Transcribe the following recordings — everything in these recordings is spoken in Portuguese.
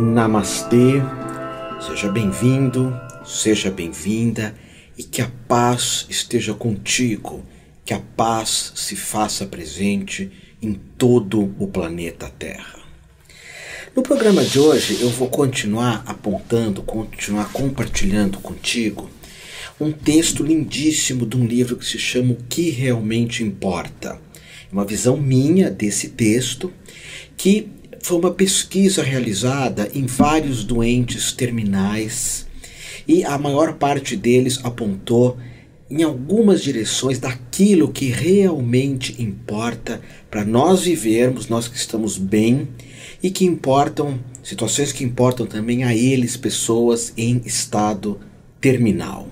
Namastê, seja bem-vindo, seja bem-vinda e que a paz esteja contigo, que a paz se faça presente em todo o planeta Terra. No programa de hoje eu vou continuar apontando, continuar compartilhando contigo um texto lindíssimo de um livro que se chama O que Realmente Importa. Uma visão minha desse texto que foi uma pesquisa realizada em vários doentes terminais e a maior parte deles apontou em algumas direções daquilo que realmente importa para nós vivermos, nós que estamos bem e que importam, situações que importam também a eles, pessoas em estado terminal.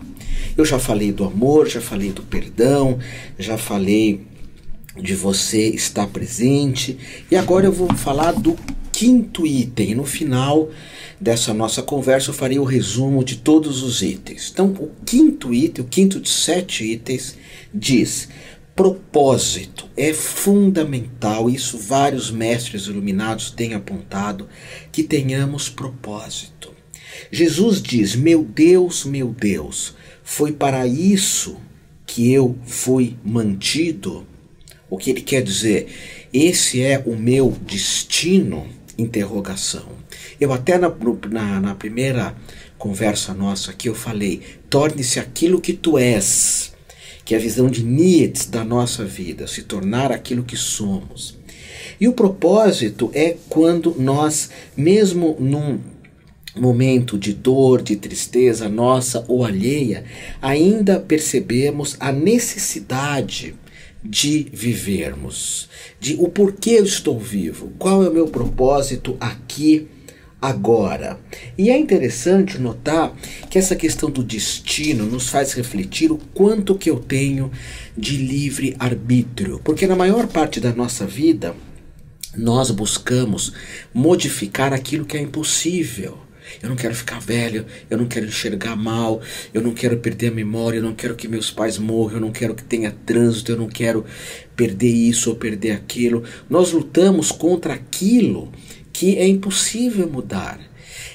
Eu já falei do amor, já falei do perdão, já falei de você estar presente e agora eu vou falar do quinto item. No final dessa nossa conversa eu farei o resumo de todos os itens. Então, o quinto item, o quinto de sete itens, diz propósito é fundamental, isso vários mestres iluminados têm apontado, que tenhamos propósito. Jesus diz: Meu Deus, meu Deus, foi para isso que eu fui mantido. O que ele quer dizer? Esse é o meu destino? Eu até na, na, na primeira conversa nossa aqui eu falei: torne-se aquilo que tu és que é a visão de Nietzsche da nossa vida, se tornar aquilo que somos. E o propósito é quando nós, mesmo num momento de dor, de tristeza nossa ou alheia, ainda percebemos a necessidade de vivermos, de o porquê eu estou vivo, qual é o meu propósito aqui agora. E é interessante notar que essa questão do destino nos faz refletir o quanto que eu tenho de livre arbítrio, porque na maior parte da nossa vida nós buscamos modificar aquilo que é impossível. Eu não quero ficar velho, eu não quero enxergar mal, eu não quero perder a memória, eu não quero que meus pais morram, eu não quero que tenha trânsito, eu não quero perder isso ou perder aquilo. Nós lutamos contra aquilo que é impossível mudar.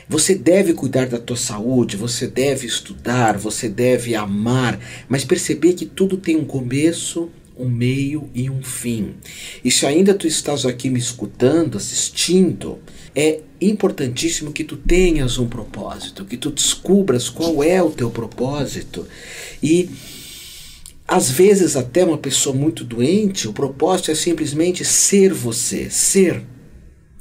Você deve cuidar da tua saúde, você deve estudar, você deve amar, mas perceber que tudo tem um começo, um meio e um fim. E se ainda tu estás aqui me escutando, assistindo, é importantíssimo que tu tenhas um propósito, que tu descubras qual é o teu propósito. E às vezes até uma pessoa muito doente, o propósito é simplesmente ser você, ser.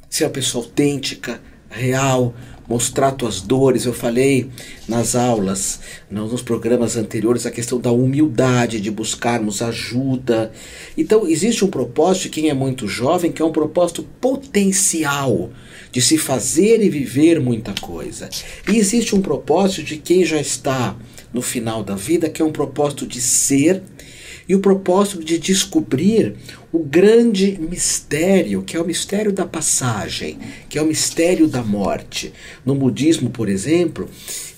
Ser uma pessoa autêntica, real, mostrar tuas dores. Eu falei nas aulas, nos programas anteriores, a questão da humildade, de buscarmos ajuda. Então, existe um propósito de quem é muito jovem, que é um propósito potencial de se fazer e viver muita coisa. E existe um propósito de quem já está no final da vida, que é um propósito de ser e o propósito de descobrir o grande mistério, que é o mistério da passagem, que é o mistério da morte. No budismo, por exemplo,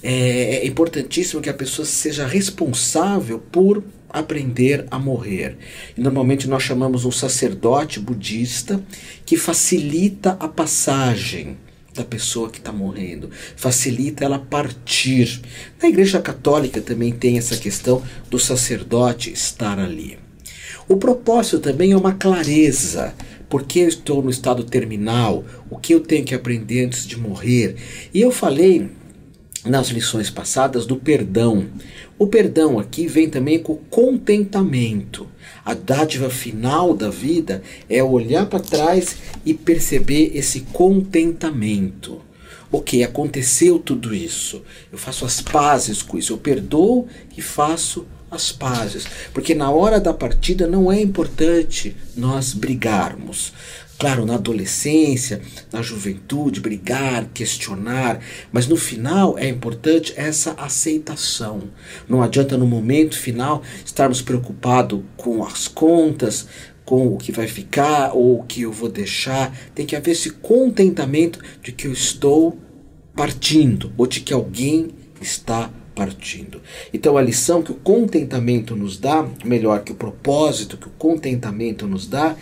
é, é importantíssimo que a pessoa seja responsável por aprender a morrer. E normalmente nós chamamos um sacerdote budista que facilita a passagem da pessoa que está morrendo, facilita ela partir. Na Igreja Católica também tem essa questão do sacerdote estar ali. O propósito também é uma clareza. Por que eu estou no estado terminal? O que eu tenho que aprender antes de morrer? E eu falei nas lições passadas do perdão. O perdão aqui vem também com contentamento. A dádiva final da vida é olhar para trás e perceber esse contentamento. Ok, aconteceu tudo isso. Eu faço as pazes com isso. Eu perdoo e faço as pazes. Porque na hora da partida não é importante nós brigarmos. Claro, na adolescência, na juventude, brigar, questionar, mas no final é importante essa aceitação. Não adianta no momento final estarmos preocupados com as contas, com o que vai ficar ou o que eu vou deixar. Tem que haver esse contentamento de que eu estou partindo ou de que alguém está partindo. Então a lição que o contentamento nos dá, melhor que o propósito que o contentamento nos dá,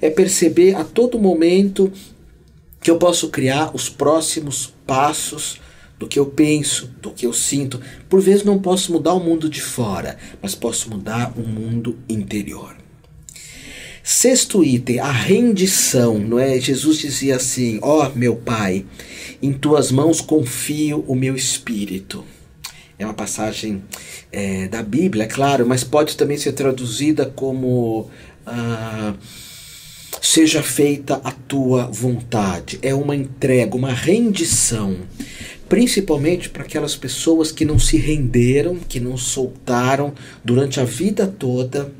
é perceber a todo momento que eu posso criar os próximos passos do que eu penso, do que eu sinto. Por vezes não posso mudar o mundo de fora, mas posso mudar o mundo interior. Sexto item, a rendição, não é? Jesus dizia assim: Ó oh, meu Pai, em tuas mãos confio o meu espírito. É uma passagem é, da Bíblia, é claro, mas pode também ser traduzida como. Ah, seja feita a tua vontade. É uma entrega, uma rendição principalmente para aquelas pessoas que não se renderam, que não soltaram durante a vida toda,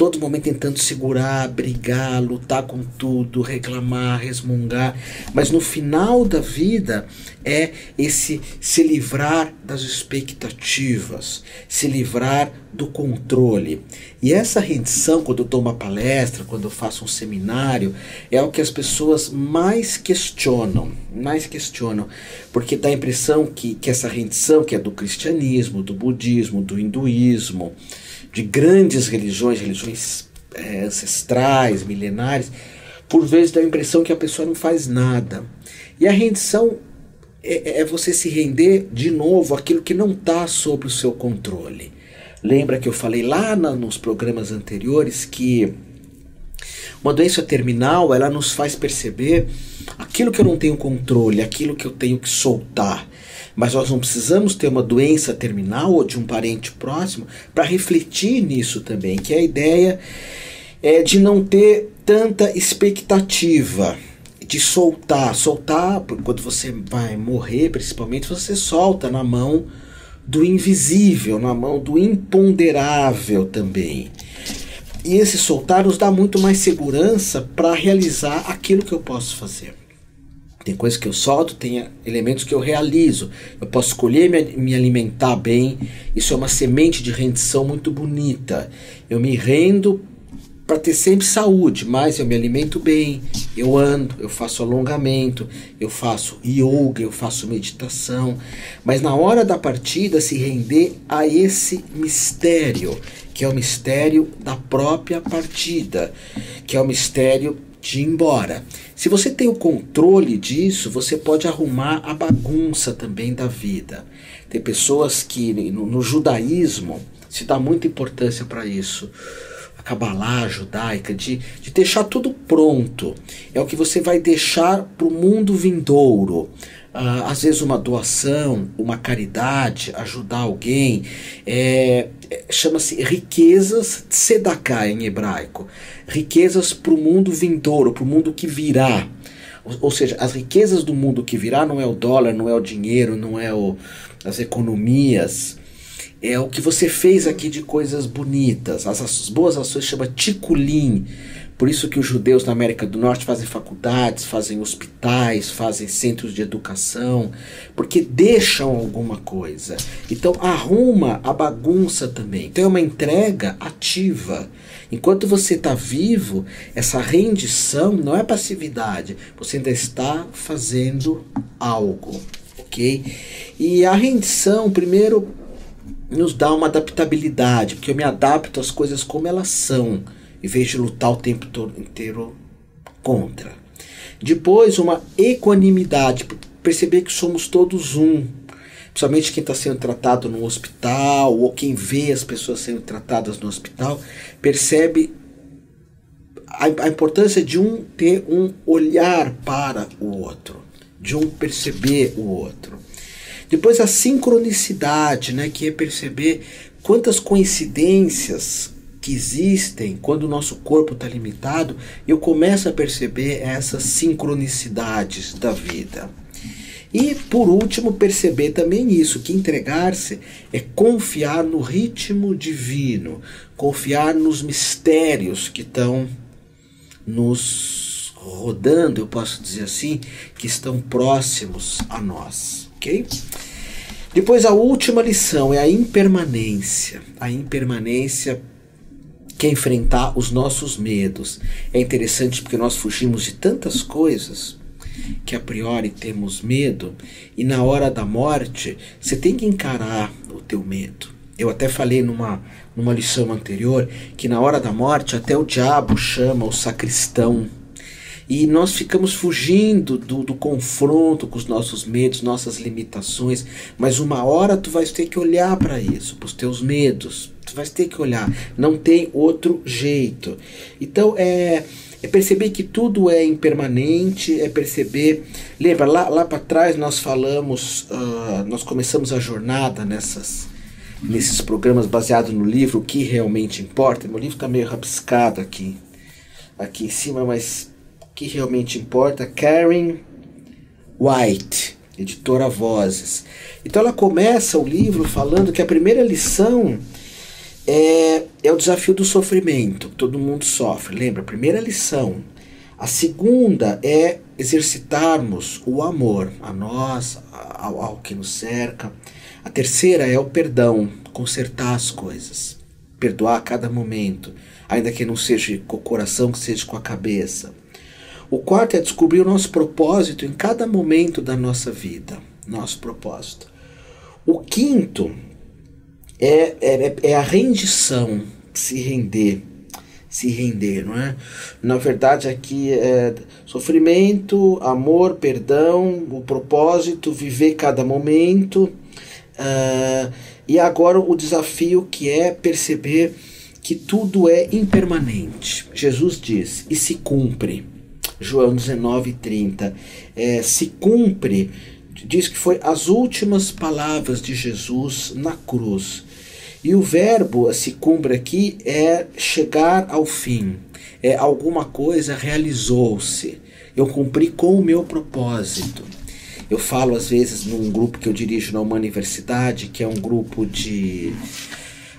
todo momento tentando segurar, brigar, lutar com tudo, reclamar, resmungar, mas no final da vida é esse se livrar das expectativas, se livrar do controle. E essa rendição, quando eu dou uma palestra, quando eu faço um seminário, é o que as pessoas mais questionam, mais questionam, porque dá a impressão que, que essa rendição, que é do cristianismo, do budismo, do hinduísmo, de grandes religiões, religiões é, ancestrais, milenares, por vezes dá a impressão que a pessoa não faz nada. E a rendição é, é, é você se render de novo aquilo que não está sob o seu controle. Lembra que eu falei lá na, nos programas anteriores que uma doença terminal ela nos faz perceber aquilo que eu não tenho controle, aquilo que eu tenho que soltar. Mas nós não precisamos ter uma doença terminal ou de um parente próximo para refletir nisso também, que a ideia é de não ter tanta expectativa, de soltar, soltar quando você vai morrer, principalmente você solta na mão do invisível, na mão do imponderável também. E esse soltar nos dá muito mais segurança para realizar aquilo que eu posso fazer. Tem coisas que eu solto, tem elementos que eu realizo. Eu posso escolher me, me alimentar bem. Isso é uma semente de rendição muito bonita. Eu me rendo para ter sempre saúde, mas eu me alimento bem, eu ando, eu faço alongamento, eu faço yoga, eu faço meditação, mas na hora da partida se render a esse mistério, que é o mistério da própria partida, que é o mistério de ir embora. Se você tem o controle disso, você pode arrumar a bagunça também da vida. Tem pessoas que no, no judaísmo se dá muita importância para isso. A Kabbalah judaica, de, de deixar tudo pronto. É o que você vai deixar para o mundo vindouro uh, às vezes uma doação, uma caridade, ajudar alguém, é, é, chama-se riquezas tzedaká em hebraico, riquezas para o mundo vindouro, para o mundo que virá. Ou, ou, seja, as riquezas do mundo que virá não é o dólar, não é o dinheiro, não é o, as economias, é o que você fez aqui de coisas bonitas. As, as boas ações chama ticulim por isso que os judeus na América do Norte fazem faculdades, fazem hospitais, fazem centros de educação, porque deixam alguma coisa. Então arruma a bagunça também. Então é uma entrega ativa. Enquanto você está vivo, essa rendição não é passividade. Você ainda está fazendo algo, ok? E a rendição, primeiro, nos dá uma adaptabilidade, porque eu me adapto às coisas como elas são em vez de lutar o tempo todo inteiro contra. Depois, uma equanimidade, perceber que somos todos um. Principalmente quem está sendo tratado no hospital ou quem vê as pessoas sendo tratadas no hospital, percebe a, a importância de um ter um olhar para o outro, de um perceber o outro. Depois a sincronicidade, né, que é perceber quantas coincidências que existem quando o nosso corpo está limitado, eu começo a perceber essas sincronicidades da vida. E por último, perceber também isso, que entregar-se é confiar no ritmo divino, confiar nos mistérios que estão nos rodando, eu posso dizer assim, que estão próximos a nós, ok? Depois a última lição é a impermanência. A impermanência que é enfrentar os nossos medos. É interessante porque nós fugimos de tantas coisas que a priori temos medo e na hora da morte você tem que encarar o teu medo. Eu até falei numa, numa lição anterior que na hora da morte até o diabo chama o sacristão. E nós ficamos fugindo do, do confronto com os nossos medos, nossas limitações. Mas uma hora tu vais ter que olhar para isso, para os teus medos. Tu vais ter que olhar. Não tem outro jeito. Então é é perceber que tudo é impermanente, é perceber. Lembra, lá, lá para trás nós falamos, uh, nós começamos a jornada nessas, nesses programas baseados no livro O que realmente importa. Meu livro está meio rabiscado aqui, aqui em cima, mas o que realmente importa? Karen White, editora Vozes. Então ela começa o livro falando que a primeira lição é, é o desafio do sofrimento. Todo mundo sofre. Lembra? Primeira lição. A segunda é exercitarmos o amor a nós, ao, ao que nos cerca. A terceira é o perdão, consertar as coisas, perdoar a cada momento, ainda que não seja com o coração, que seja com a cabeça. O quarto é descobrir o nosso propósito em cada momento da nossa vida, nosso propósito. O quinto é, é, é a rendição, se render, se render, não é? Na verdade, aqui é sofrimento, amor, perdão, o propósito, viver cada momento. Uh, e agora o desafio que é perceber que tudo é impermanente. Jesus diz, e se cumpre. João 19, 30. É, se cumpre, diz que foi as últimas palavras de Jesus na cruz. E o verbo se cumpre aqui é chegar ao fim. É alguma coisa realizou-se. Eu cumpri com o meu propósito. Eu falo às vezes num grupo que eu dirijo numa universidade, que é um grupo de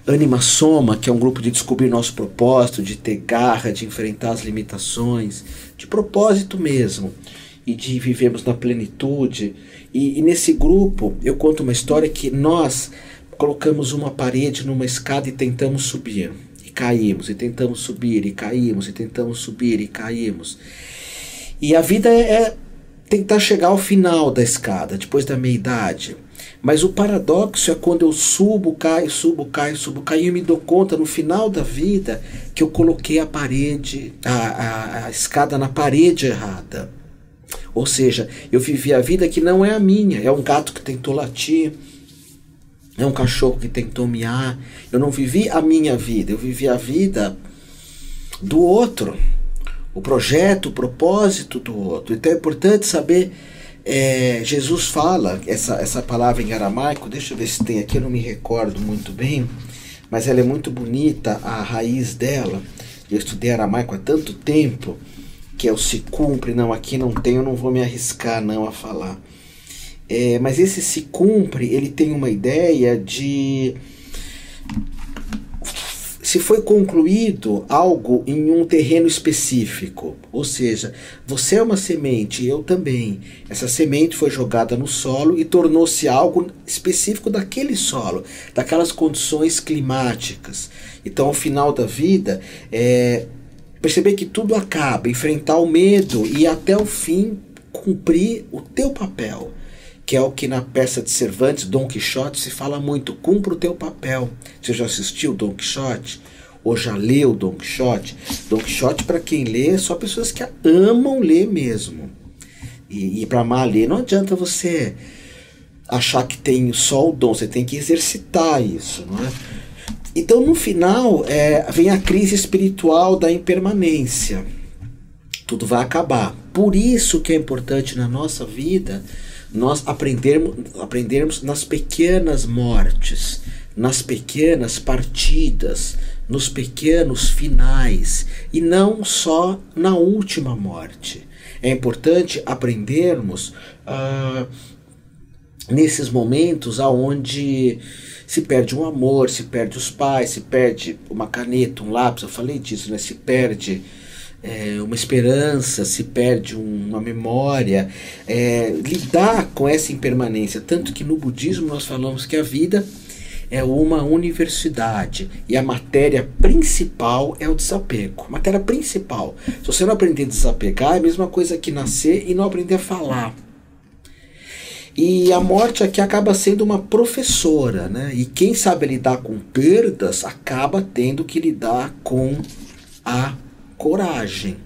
Anima Soma, que é um grupo de descobrir nosso propósito, de ter garra, de enfrentar as limitações, de propósito mesmo, e de vivermos na plenitude. E, e nesse grupo eu conto uma história que nós colocamos uma parede numa escada e tentamos subir. E caímos, e tentamos subir, e caímos, e tentamos subir, e caímos. E a vida é, é tentar chegar ao final da escada, depois da meia-idade. Mas o paradoxo é quando eu subo, caio, subo, caio, subo, caio e me dou conta no final da vida que eu coloquei a parede, a, a, a escada na parede errada. Ou seja, eu vivi a vida que não é a minha, é um gato que tentou latir, é um cachorro que tentou miar. Eu não vivi a minha vida, eu vivi a vida do outro. O projeto, o propósito do outro. Então é importante saber. É, Jesus fala essa, essa palavra em aramaico, deixa eu ver se tem aqui, eu não me recordo muito bem, mas ela é muito bonita, a raiz dela. Eu estudei aramaico há tanto tempo que é o se cumpre, não, aqui não tem, eu não vou me arriscar não a falar. É, mas esse se cumpre, ele tem uma ideia de se foi concluído algo em um terreno específico, ou seja, você é uma semente, eu também. Essa semente foi jogada no solo e tornou-se algo específico daquele solo, daquelas condições climáticas. Então, ao final da vida, é, perceber que tudo acaba, enfrentar o medo e até o fim cumprir o teu papel que é o que na peça de Cervantes, Dom Quixote, se fala muito. Cumpra o teu papel. Você já assistiu Dom Quixote? Ou já leu Dom Quixote? Dom Quixote, para quem lê, é só pessoas que amam ler mesmo. E, e para amar ler, não adianta você achar que tem só o dom, você tem que exercitar isso, não é? Então, no final, é, vem a crise espiritual da impermanência. Tudo vai acabar. Por isso que é importante na nossa vida nós aprendermos, aprendermos nas pequenas mortes, nas pequenas partidas, nos pequenos finais e não só na última morte. É importante aprendermos uh, nesses momentos aonde se perde um amor, se perde os pais, se perde uma caneta, um lápis, eu falei disso, né? Se perde é, uma esperança, se perde uma memória, é, lidar com essa impermanência. Tanto que no budismo nós falamos que a vida é uma universidade e a matéria principal é o desapego. Matéria principal. Se você não aprender a desapegar, é a mesma coisa que nascer e não aprender a falar. E a morte aqui acaba sendo uma professora, né? E quem sabe lidar com perdas acaba tendo que lidar com a coragem.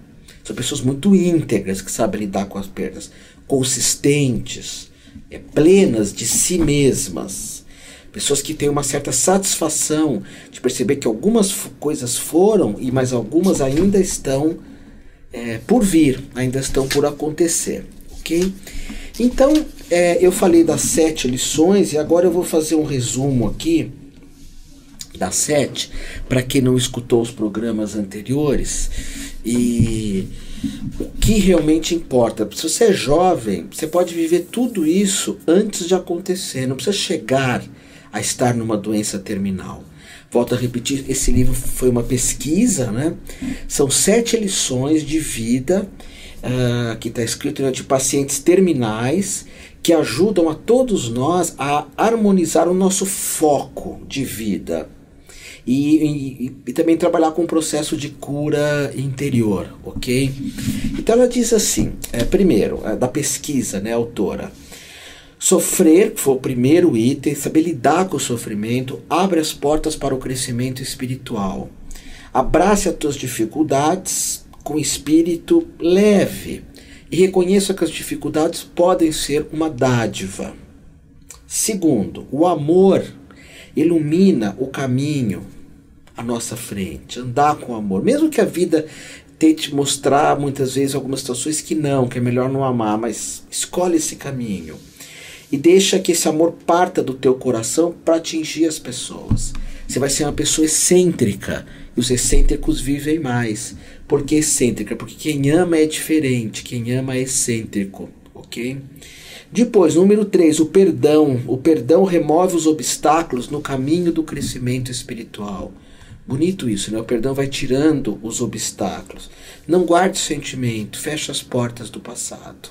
São pessoas muito íntegras que sabem lidar com as perdas, consistentes, é, plenas de si mesmas. Pessoas que têm uma certa satisfação de perceber que algumas coisas foram e mais algumas ainda estão é, por vir, ainda estão por acontecer, ok? Então, é, eu falei das sete lições e agora eu vou fazer um resumo aqui das sete, para quem não escutou os programas anteriores. E que realmente importa. Se você é jovem, você pode viver tudo isso antes de acontecer, não precisa chegar a estar numa doença terminal. Volto a repetir, esse livro foi uma pesquisa, né? São sete lições de vida uh, que está escrito né, de pacientes terminais que ajudam a todos nós a harmonizar o nosso foco de vida e, e, e, também trabalhar com o processo de cura interior, ok? Então ela diz assim, é, primeiro, é, da pesquisa, né, autora, Sofrer, que foi o primeiro item, saber lidar com o sofrimento, abre as portas para o crescimento espiritual. Abrace as tuas dificuldades com espírito leve e reconheça que as dificuldades podem ser uma dádiva. Segundo, o amor ilumina o caminho à nossa frente, andar com amor, mesmo que a vida tente mostrar muitas vezes algumas situações que não, que é melhor não amar, mas escolhe esse caminho e deixa que esse amor parta do teu coração para atingir as pessoas. Você vai ser uma pessoa excêntrica e os excêntricos vivem mais. Por que excêntrica? Porque quem ama é diferente, quem ama é excêntrico, ok? Depois, número 3, o perdão. O perdão remove os obstáculos no caminho do crescimento espiritual. Bonito isso, né? O perdão vai tirando os obstáculos. Não guarde sentimento, feche as portas do passado.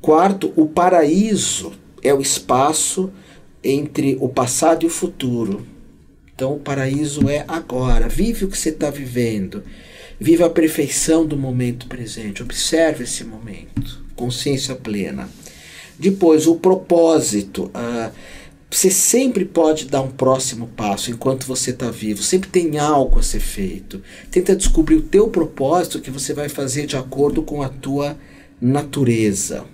Quarto, o paraíso é o espaço entre o passado e o futuro. Então, o paraíso é agora. Vive o que você está vivendo. Vive a perfeição do momento presente. Observe esse momento. Consciência plena. Depois, o propósito. Ah, você sempre pode dar um próximo passo enquanto você está vivo. Sempre tem algo a ser feito. Tenta descobrir o teu propósito que você vai fazer de acordo com a tua natureza.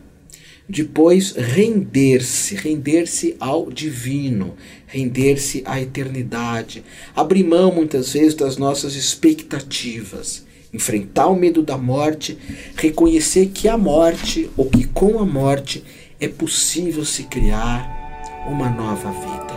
Depois, render-se, render-se ao divino, render-se à eternidade. Abrir mão, muitas vezes, das nossas expectativas. Enfrentar o medo da morte, reconhecer que a morte, ou que com a morte, é possível se criar uma nova vida.